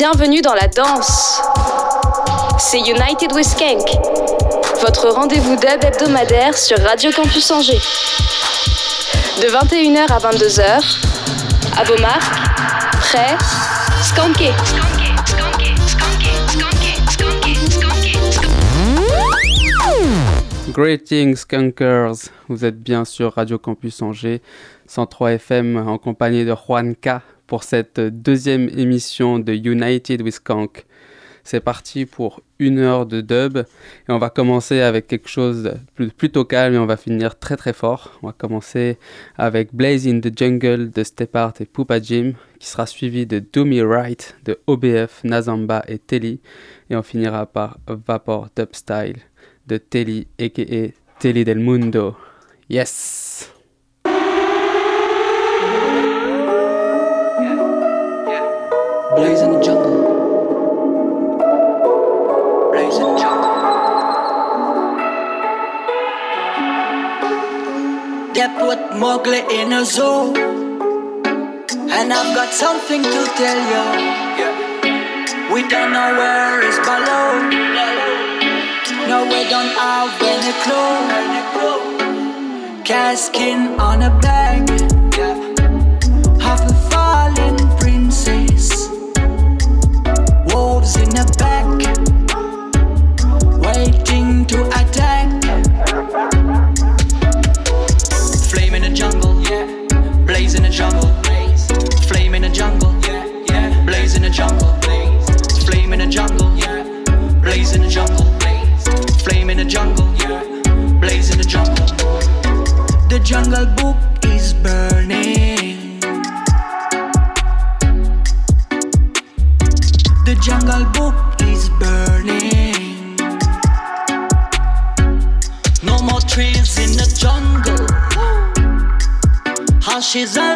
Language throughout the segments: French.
Bienvenue dans la danse. C'est United with Skank, votre rendez-vous dub hebdomadaire sur Radio Campus Angers. De 21h à 22h, à vos marques, prêts, skanké. Greetings Skunkers, vous êtes bien sur Radio Campus Angers 103 FM en compagnie de Juan K pour cette deuxième émission de United with Skank. C'est parti pour une heure de dub et on va commencer avec quelque chose de plutôt calme et on va finir très très fort. On va commencer avec Blaze in the Jungle de Step Art et Poupa Jim qui sera suivi de Do Me Right de OBF, Nazamba et Telly et on finira par Vapor Dub Style de Telly aka Telly del Mundo. Yes! Blaze in the jungle. Blaze in the jungle. They put Mowgli in a zoo. And I've got something to tell you. We don't know where is Baloo. No, we don't have any clue. Casking on a bag. In the back. Waiting to attack. Flame in the jungle. Blaze in the jungle. Flame in the jungle. Blaze in the jungle. Flame in the jungle. Blaze in the jungle. Flame in the jungle. Blaze in the jungle. The jungle book Ashes and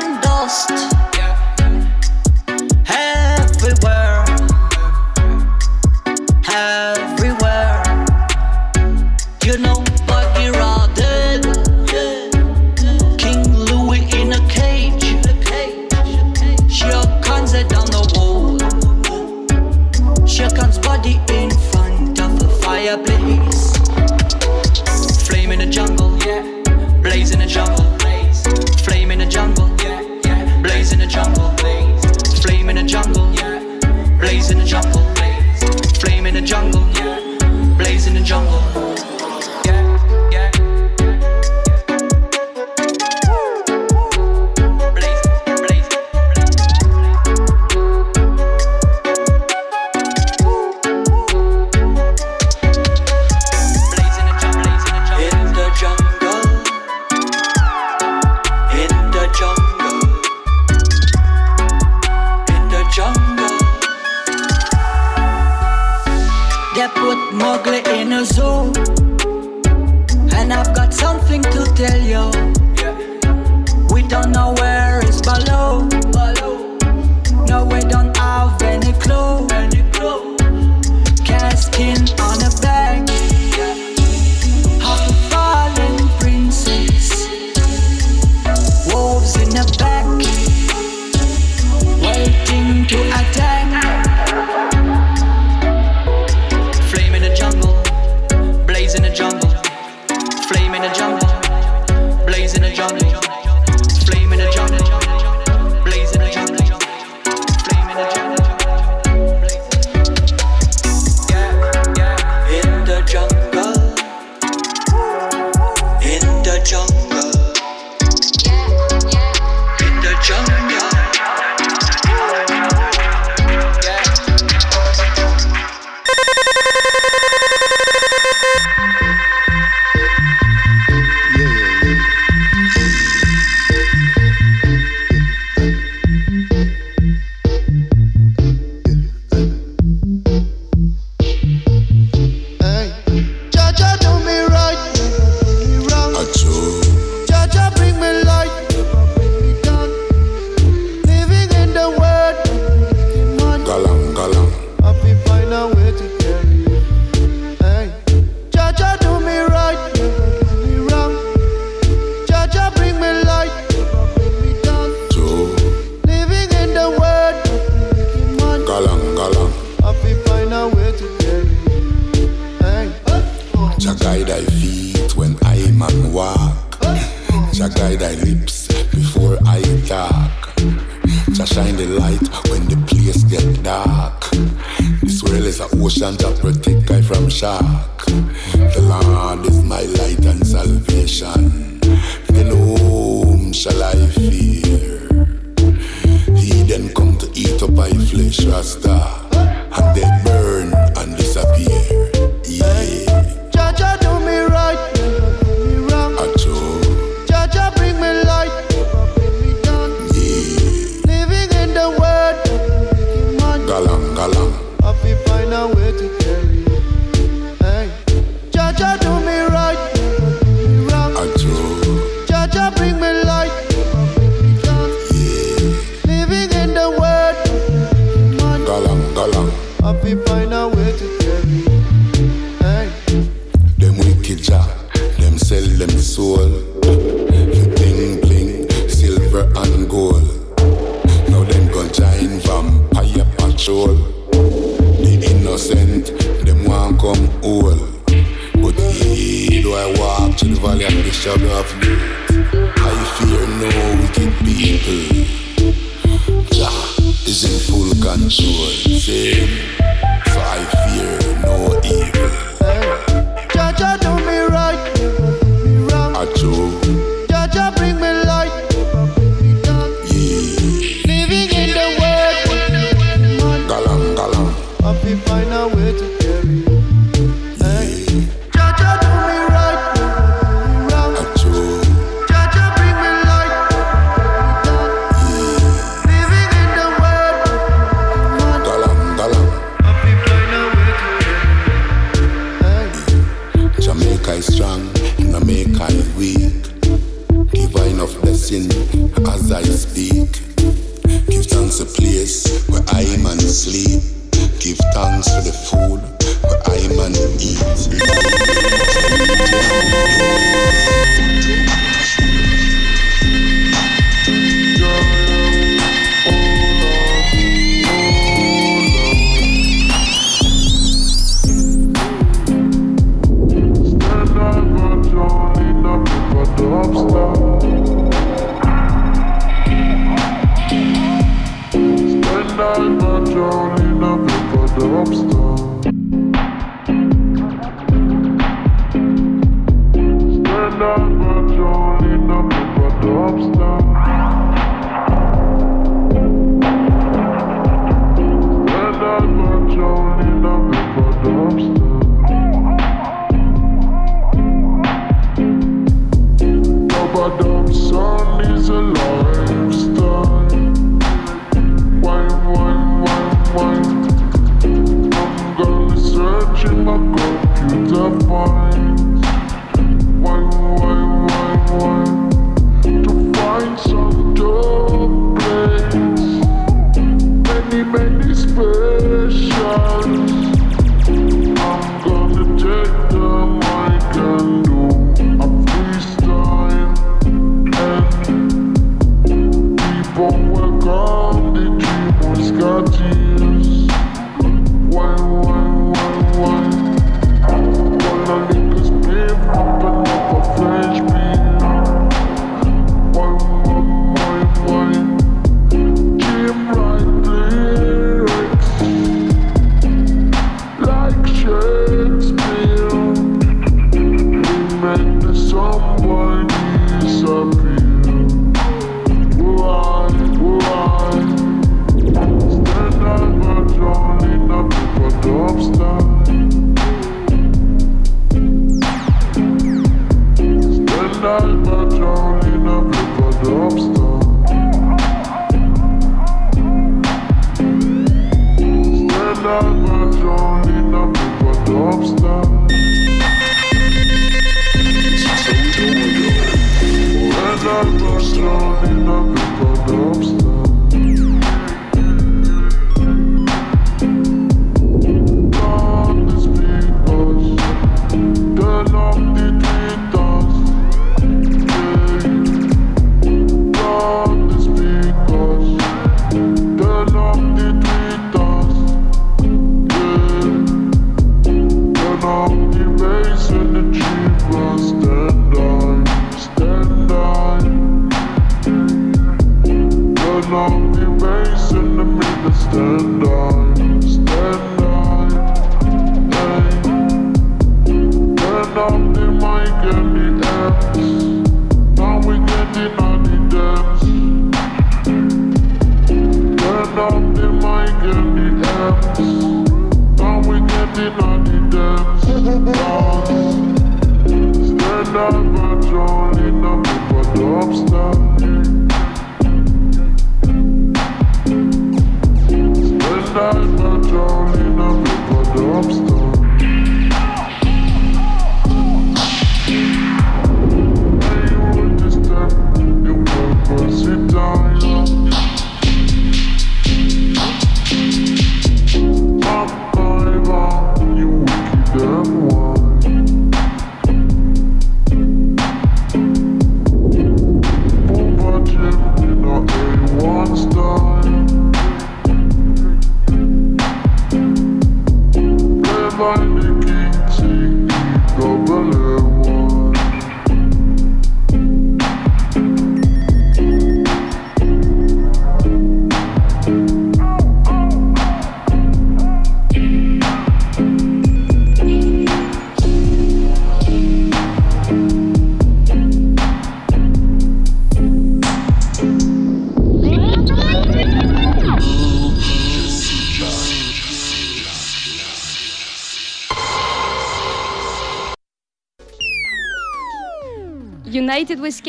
United with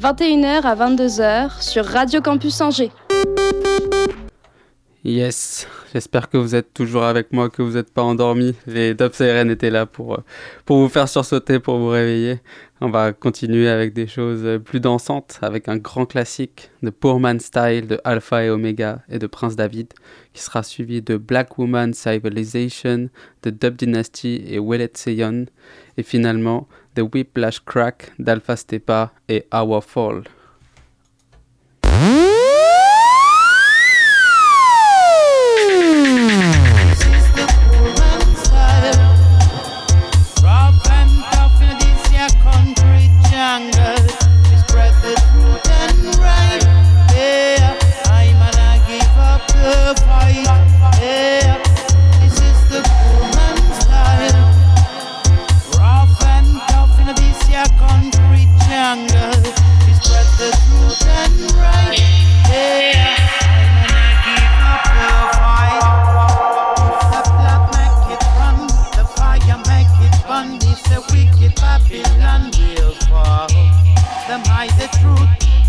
21h à 22h sur Radio Campus Angers. Yes, j'espère que vous êtes toujours avec moi, que vous n'êtes pas endormis. Les Dub Siren étaient là pour, euh, pour vous faire sursauter, pour vous réveiller. On va continuer avec des choses plus dansantes, avec un grand classique de Poor Man Style de Alpha et Omega et de Prince David, qui sera suivi de Black Woman Civilization, de Dub Dynasty et Willet Seyon. Et finalement, The Whiplash Crack d'Alpha Stepa et Our Fall.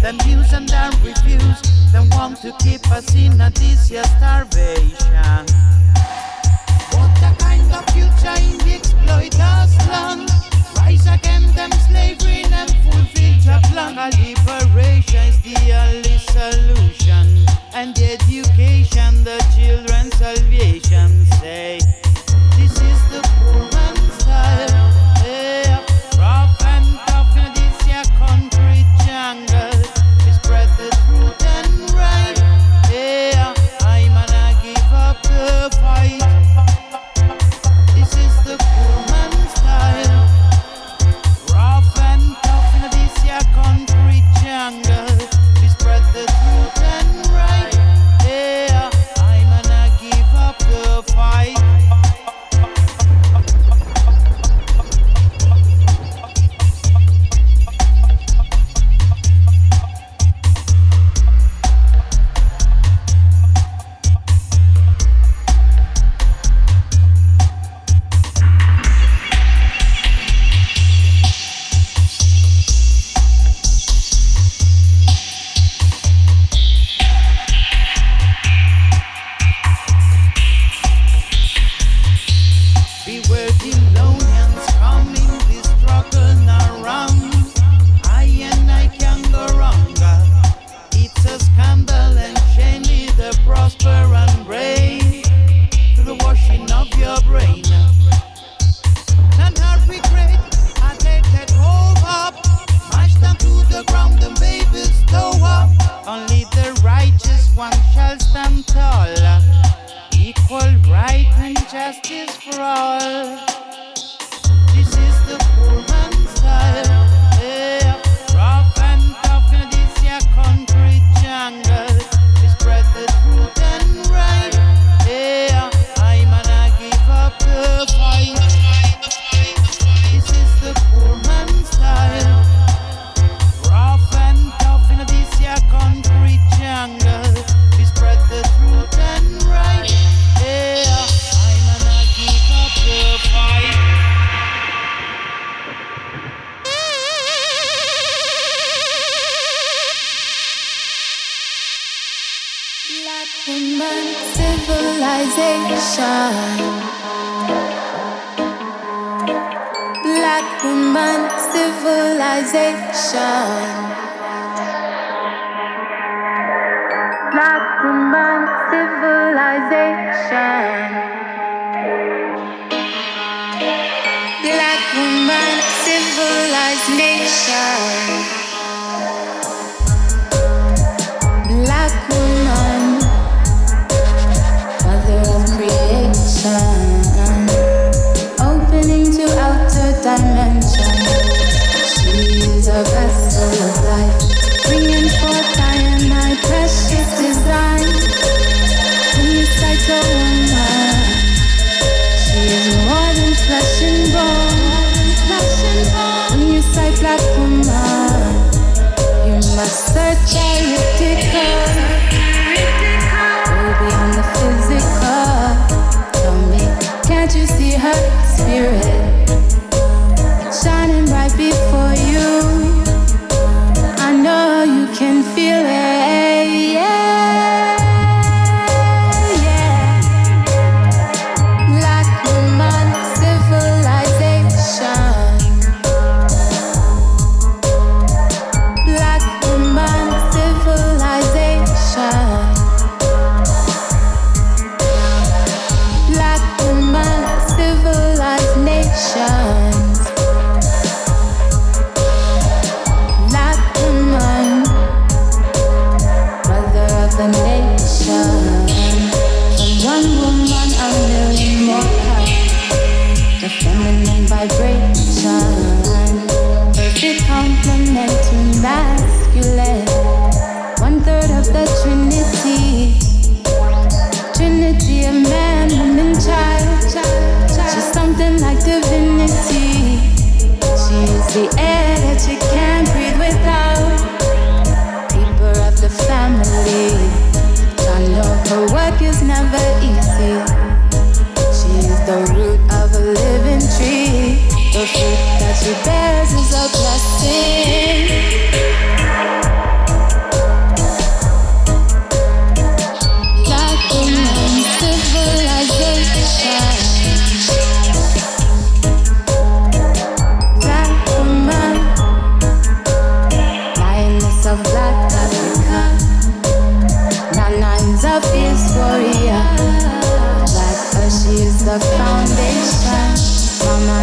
Them use and their refuse. Them want to keep us in a disease starvation. What a kind of future in the exploiters' land? Rise against them slavery and fulfill the plan. A liberation is the only solution. And education, the children's salvation.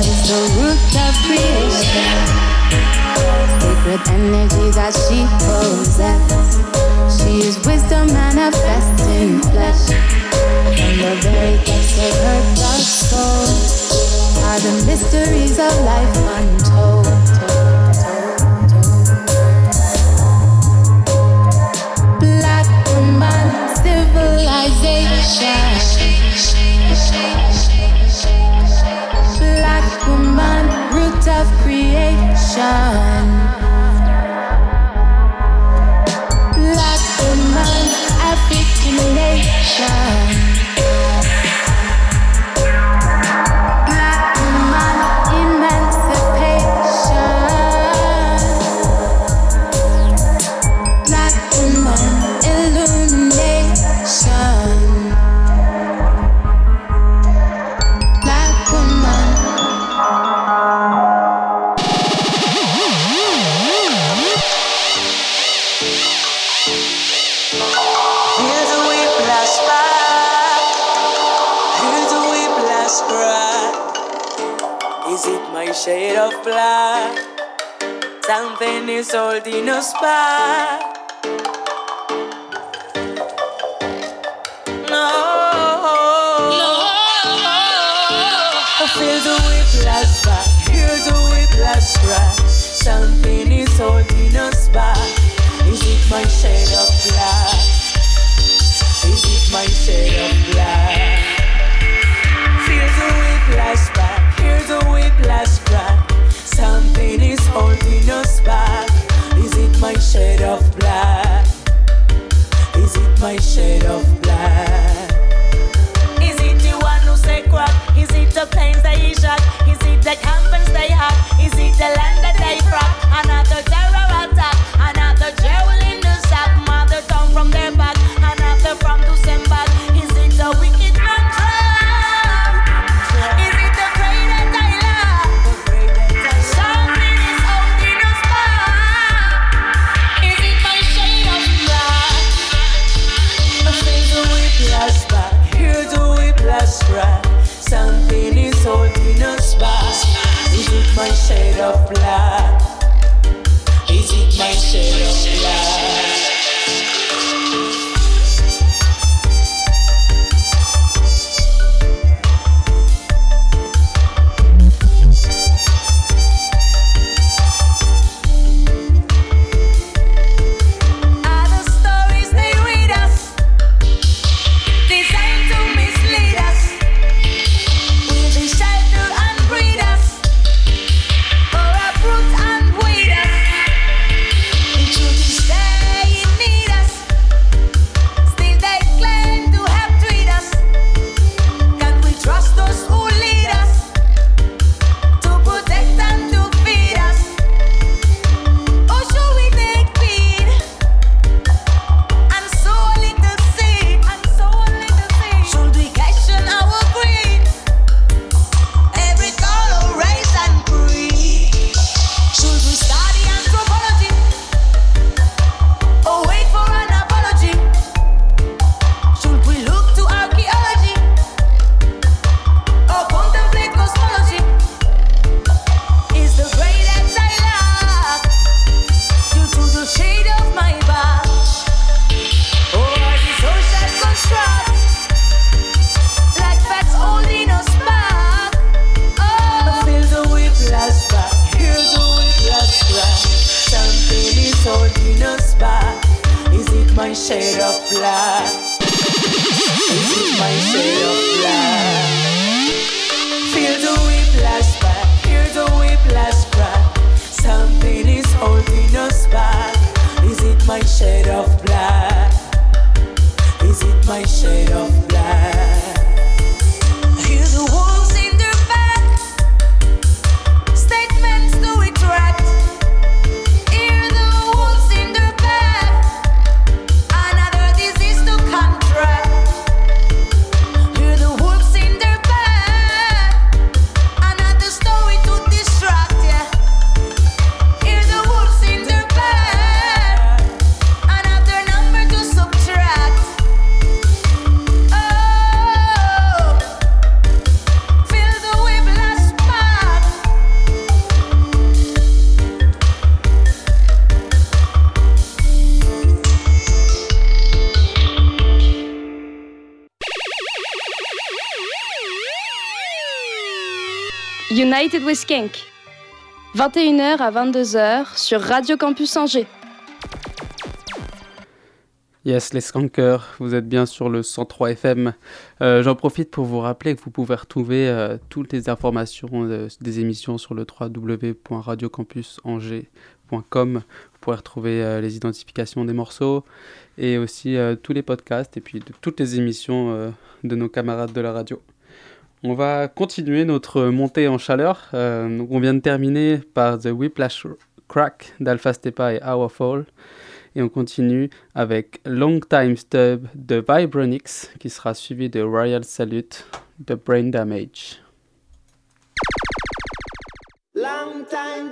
God is the root of creation. Sacred energy that she possesses. She is wisdom manifest in flesh. From the very depths of her dark soul are the mysteries of life. is holding us back. No. no. I feel the whiplash back, hear the whiplash crack. Something is holding us back. Is it my shade of black? Is it my shade of black? Feel the whiplash back, hear the whiplash crack. Something is holding us back it my shade of black? Is it my shade of black? Is it the one who say crack? Is it the planes they shot? Is it the campings they hack? Is it the land that they rock? Another terror my shade of black? Is it my shade? Skank. 21h à 22h sur Radio Campus Angers. Yes, les skankers, vous êtes bien sur le 103 FM. Euh, j'en profite pour vous rappeler que vous pouvez retrouver euh, toutes les informations euh, des émissions sur le www.radiocampusangers.com. Vous pourrez retrouver les identifications des morceaux et aussi tous les podcasts et puis toutes les émissions de nos camarades de la radio. On va continuer notre montée en chaleur. Euh, on vient de terminer par The Whiplash Crack d'Alpha Stepa et Our Fall. Et on continue avec Long Time Stub de Vibronix qui sera suivi de Royal Salute de Brain Damage. Long time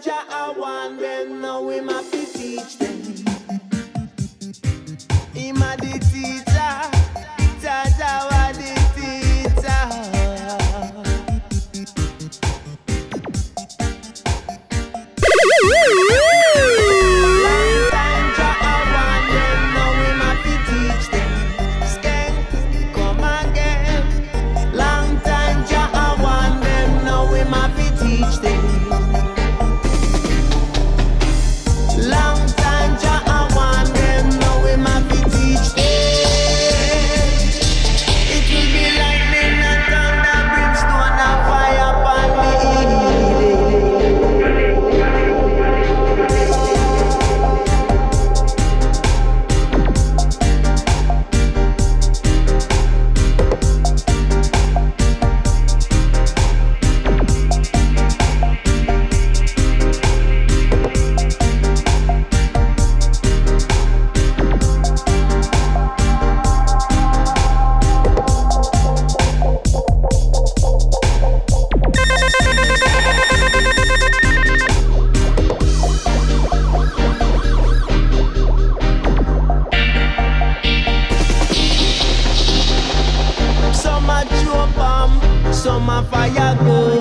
so my fire goes.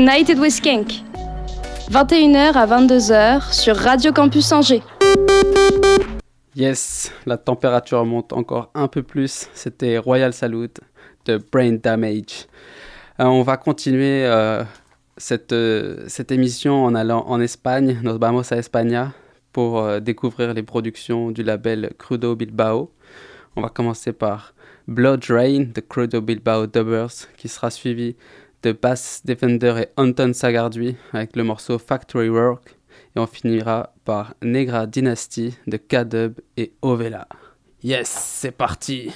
United with Skank. 21h à 22h sur Radio Campus Angers. Yes, la température monte encore un peu plus. C'était Royal Salute de Brain Damage. Euh, on va continuer euh, cette, euh, cette émission en allant en Espagne, nos vamos a España, pour découvrir les productions du label Crudo Bilbao. On va commencer par Blood Rain de Crudo Bilbao Dubbers, qui sera suivi de Bass Defender et Anton Sagardui avec le morceau Factory Work. Et on finira par Negra Dynasty de K-Dub et Ovela. Yes, c'est parti!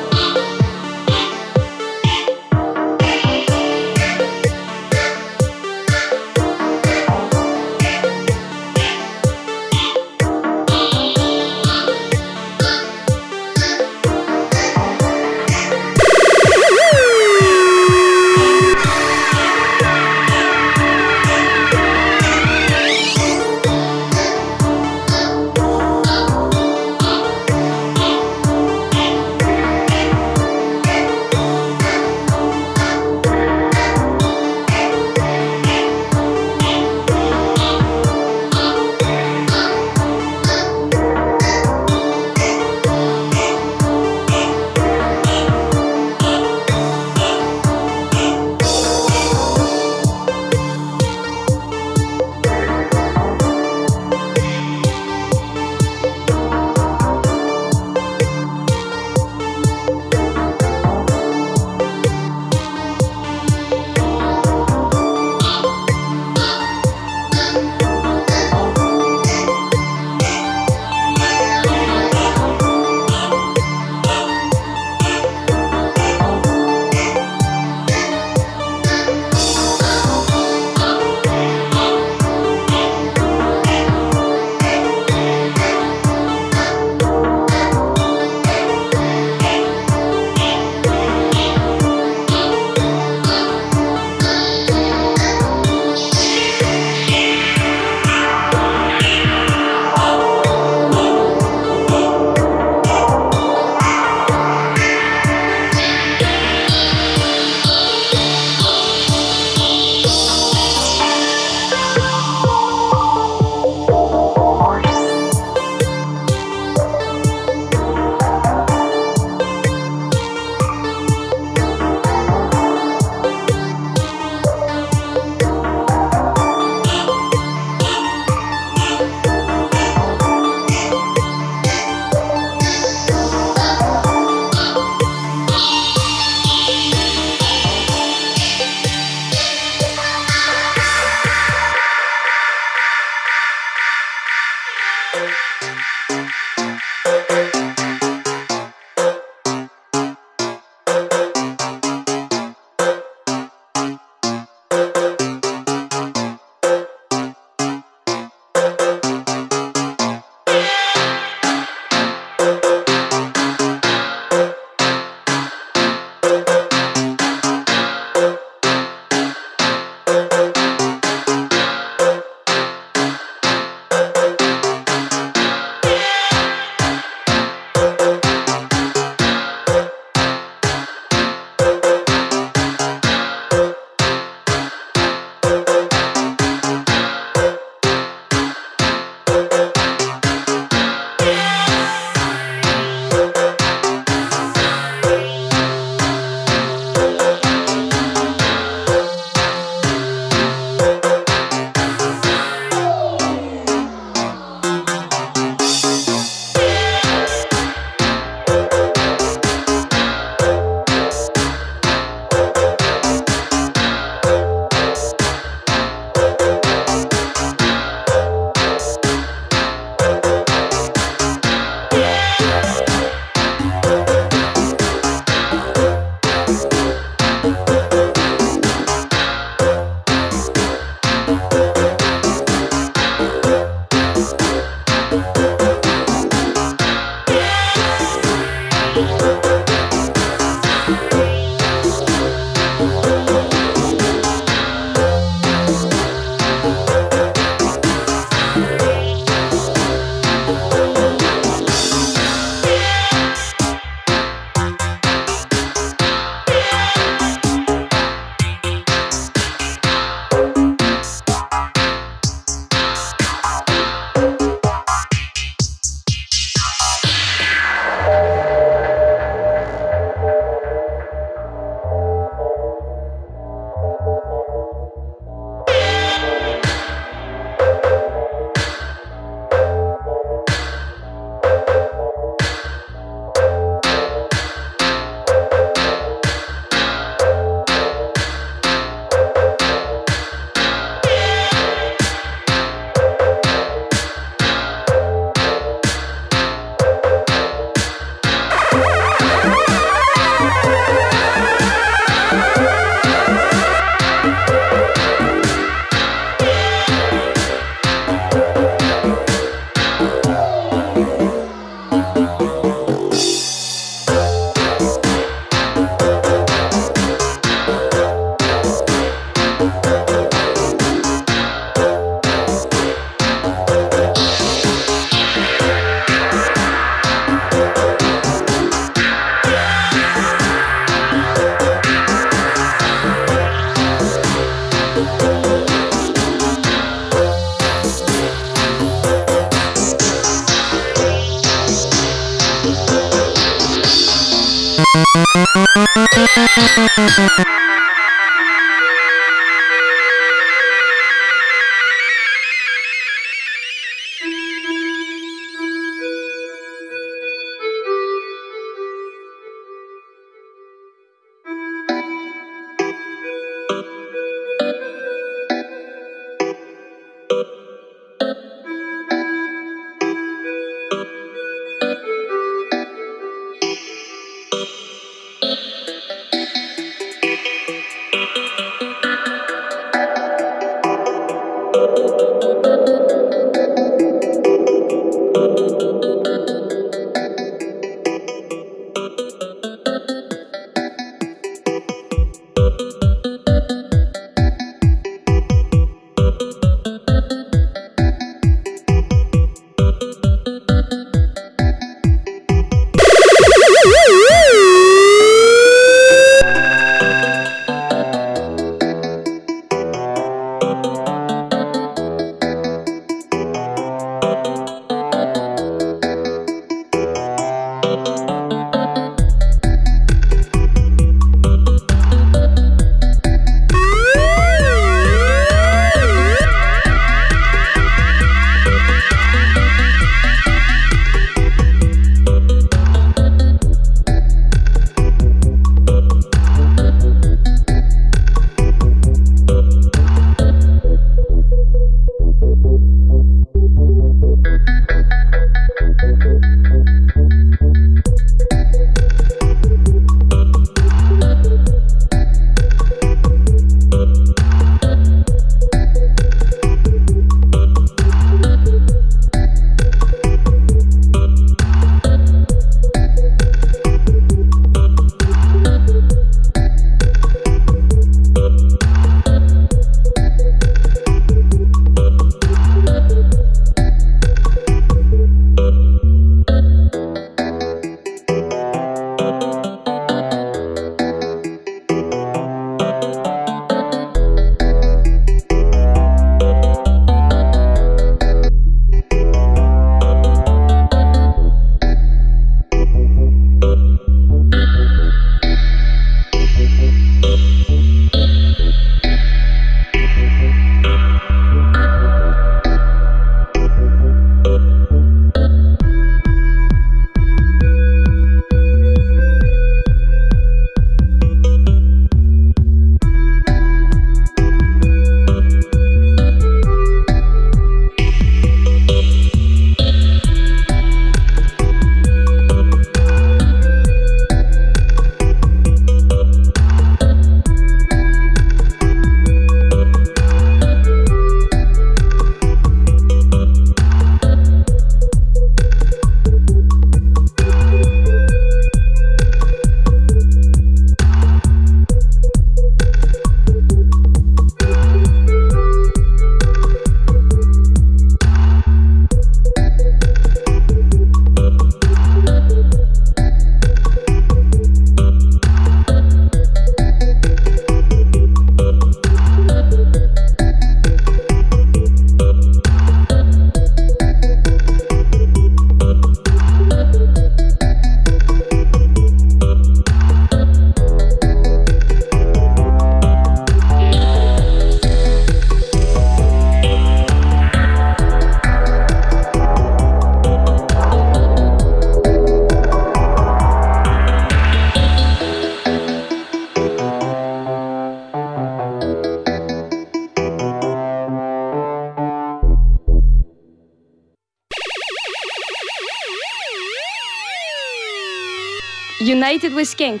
United with Skank.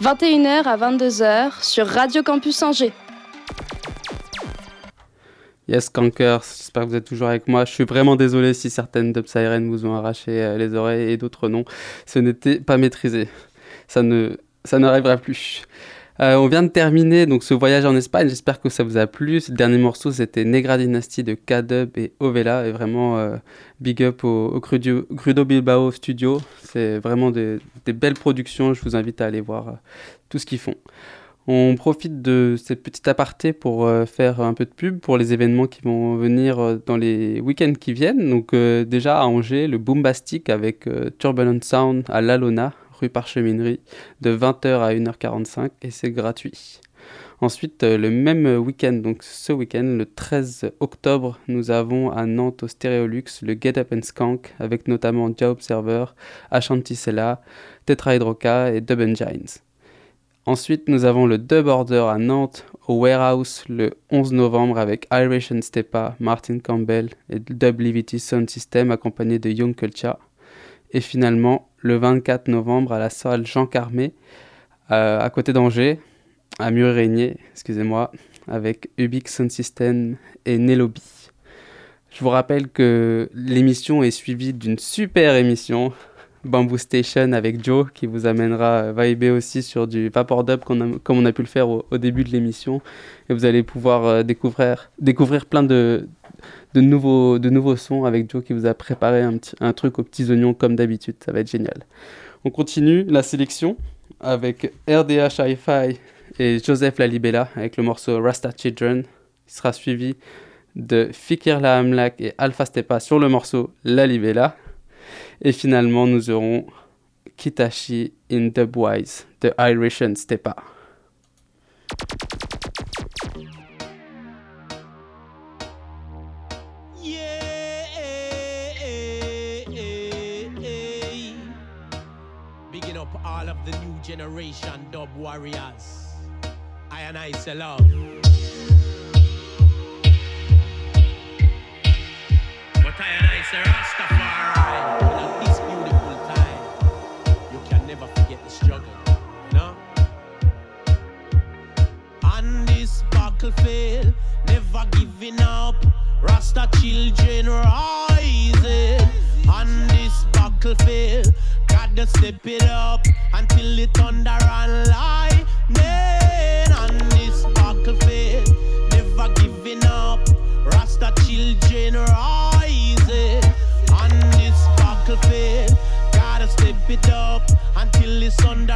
21h à 22h sur Radio Campus Angers. Yes, Kankers, j'espère que vous êtes toujours avec moi. Je suis vraiment désolé si certaines dub vous ont arraché euh, les oreilles et d'autres non. Ce n'était pas maîtrisé. Ça ne, ça n'arrivera plus. Euh, on vient de terminer donc ce voyage en Espagne. J'espère que ça vous a plu. Ce dernier morceau, c'était Negra Dynasty de K-Dub et Ovela. Et vraiment, euh, big up au, Crudo, Bilbao Studio. C'est vraiment des, belles productions. Je vous invite à aller voir euh, tout ce qu'ils font. On profite de cette petite aparté pour faire un peu de pub pour les événements qui vont venir dans les week-ends qui viennent. Donc déjà à Angers, le Boombastic avec Turbulent Sound à l'Alona, rue Parcheminerie, de 20h à 1h45 et c'est gratuit. Ensuite, euh, le même week-end, donc ce week-end, le 13 octobre, nous avons à Nantes au Stéréolux le Get Up and Skank avec notamment Dia Observer, Ashanti Sella, Tetrahydroca et Dub Engines. Ensuite, nous avons le Dub Order à Nantes au Warehouse le 11 novembre avec Irish and Stepa, Martin Campbell et Dub Livity Sound System accompagné de Young Culture. Et finalement, le 24 novembre à la salle Jean Carmé, euh, à côté d'Angers, à Mur-Régnier, excusez-moi, avec Ubix Sound System et Nelobi. Je vous rappelle que l'émission est suivie d'une super émission, Bamboo Station avec Joe, qui vous amènera euh, vibrer aussi sur du vapor dub comme on a pu le faire au, au début de l'émission. Et vous allez pouvoir euh, découvrir, découvrir plein de, de, nouveaux, de nouveaux sons avec Joe qui vous a préparé un, un truc aux petits oignons comme d'habitude. Ça va être génial. On continue la sélection avec RDH Hi-Fi et Joseph Lalibela avec le morceau Rasta Children. Il sera suivi de Fikir La Amlak et Alpha Stepa sur le morceau Lalibela. Et finalement, nous aurons Kitashi in Dubwise de Irish and Stepa. Generation dub warriors. I and I say love. But I and I say Rastafari. And at this beautiful time, you can never forget the struggle. You know? On this battlefield, never giving up. Rasta children rising. On this battlefield, gotta step it up until the thunder and lightning. On this battlefield, never giving up. Rasta children rising. On this battlefield, gotta step it up until it's thunder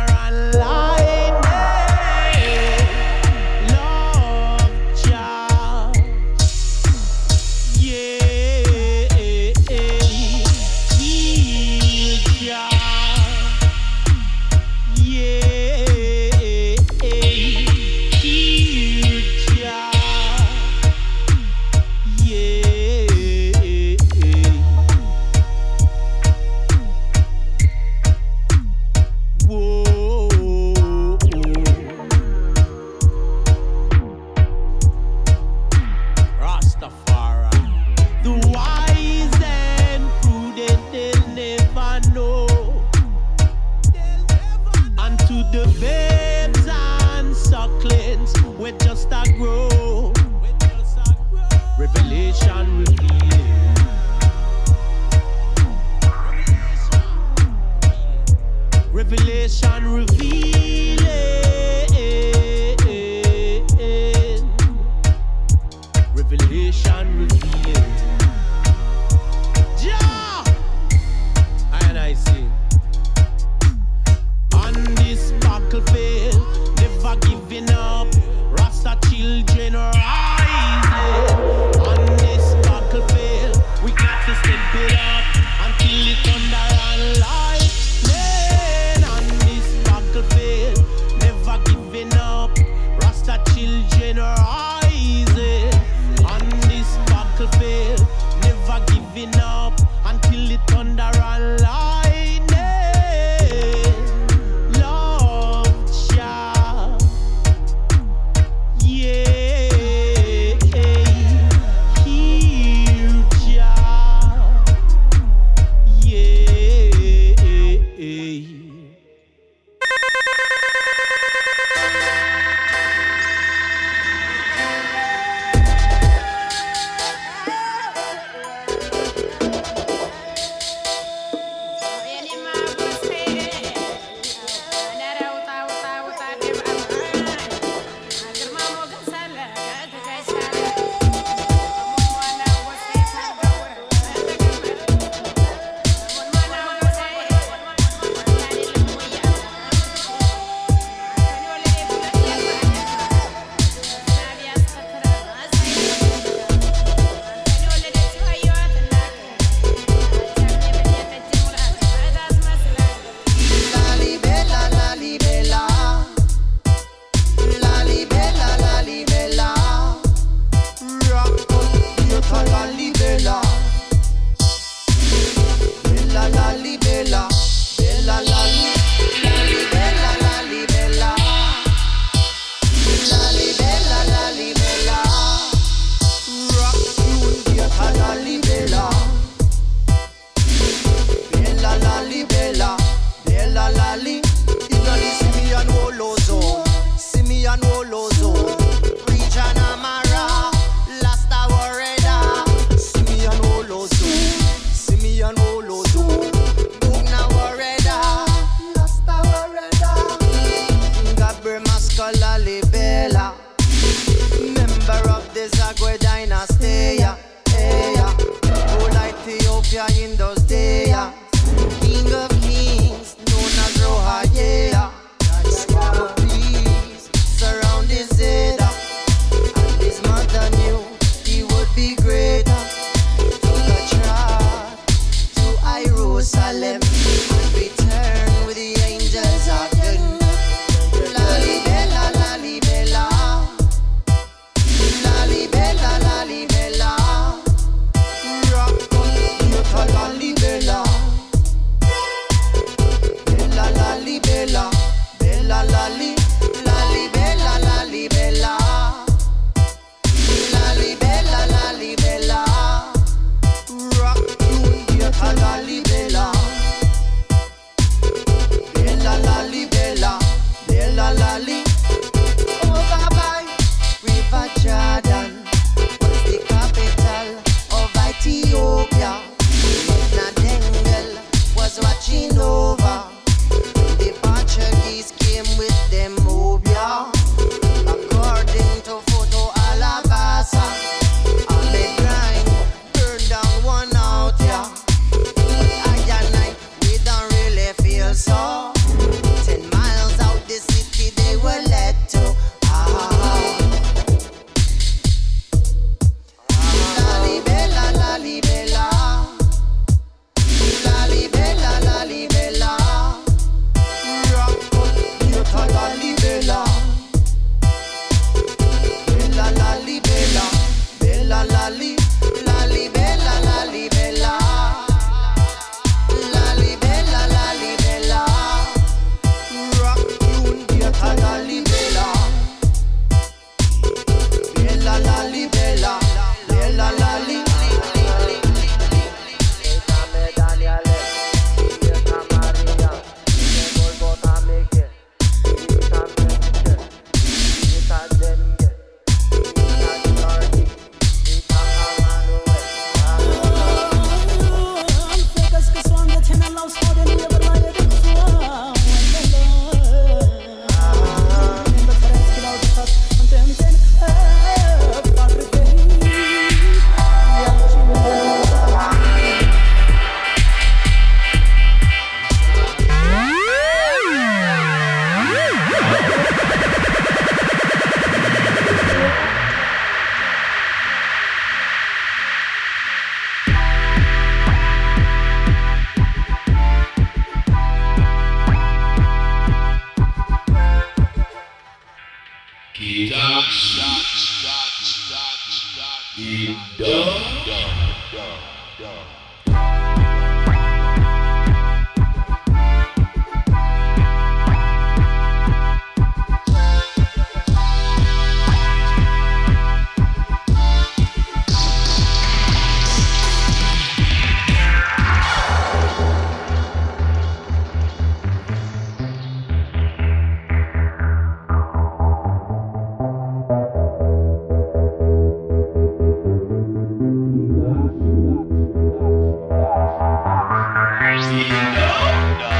no, no.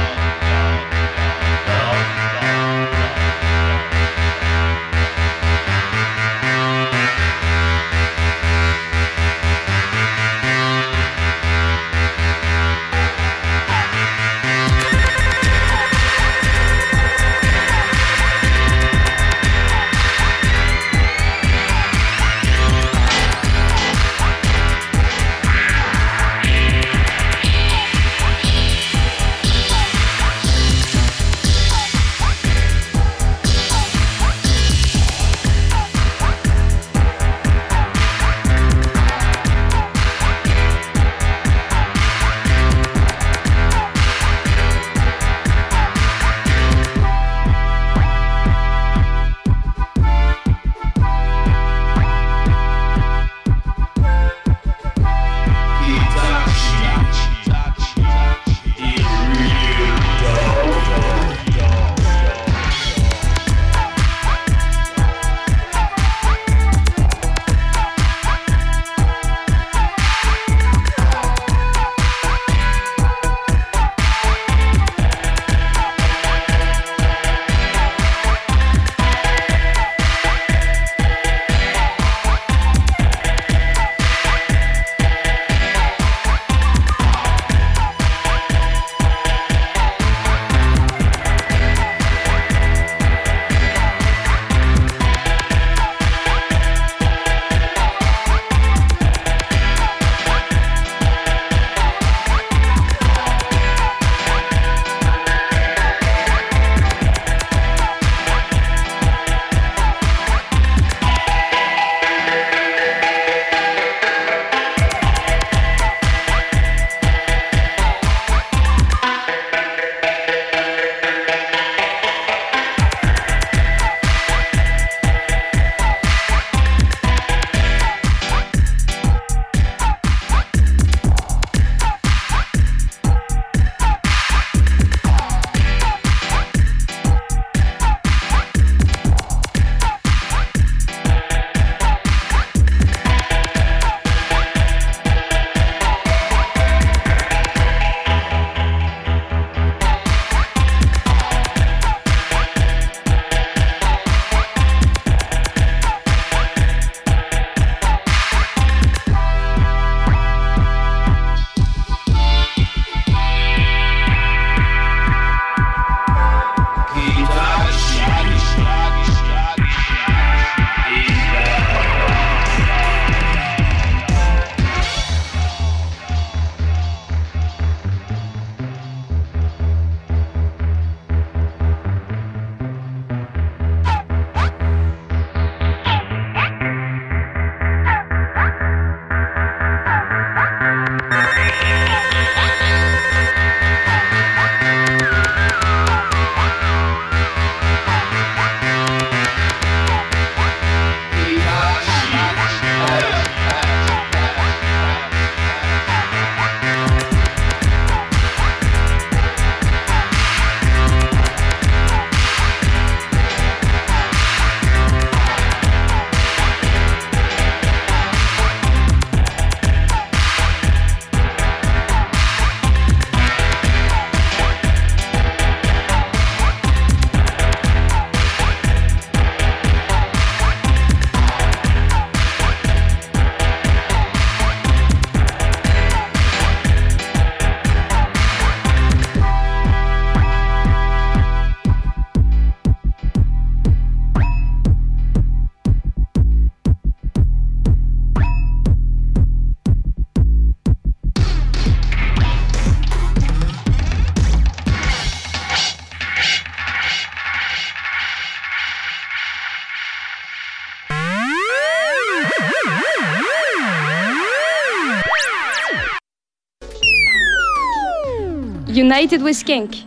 United with Skank.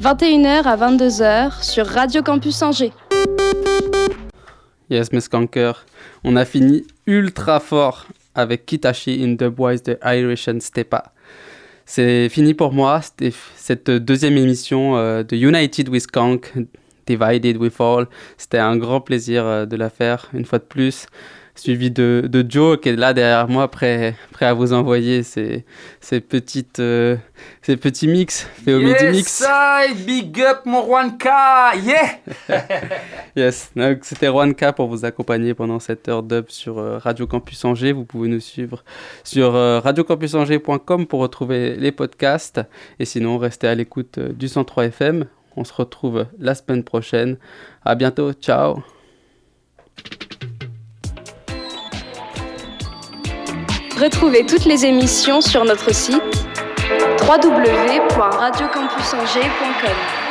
21h à 22h sur Radio Campus Angers. Yes, mes skankers. On a fini ultra fort avec Kitashi in Dubwise de Irish and Stepa. C'est fini pour moi, cette deuxième émission euh, de United with Skank, Divided with All. C'était un grand plaisir euh, de la faire une fois de plus. Suivi de, de Joe qui est là derrière moi, prêt, prêt à vous envoyer ces, ces, petites, euh, ces petits mix faits au midi mix. I, big up mon Juanca, yeah Yes, donc c'était Juanca pour vous accompagner pendant cette heure dub sur euh, Radio Campus Angers. Vous pouvez nous suivre sur euh, radiocampusangers.com pour retrouver les podcasts. Et sinon, restez à l'écoute du 103 FM. On se retrouve la semaine prochaine. À bientôt, ciao Retrouvez toutes les émissions sur notre site www.radiocampusangers.com.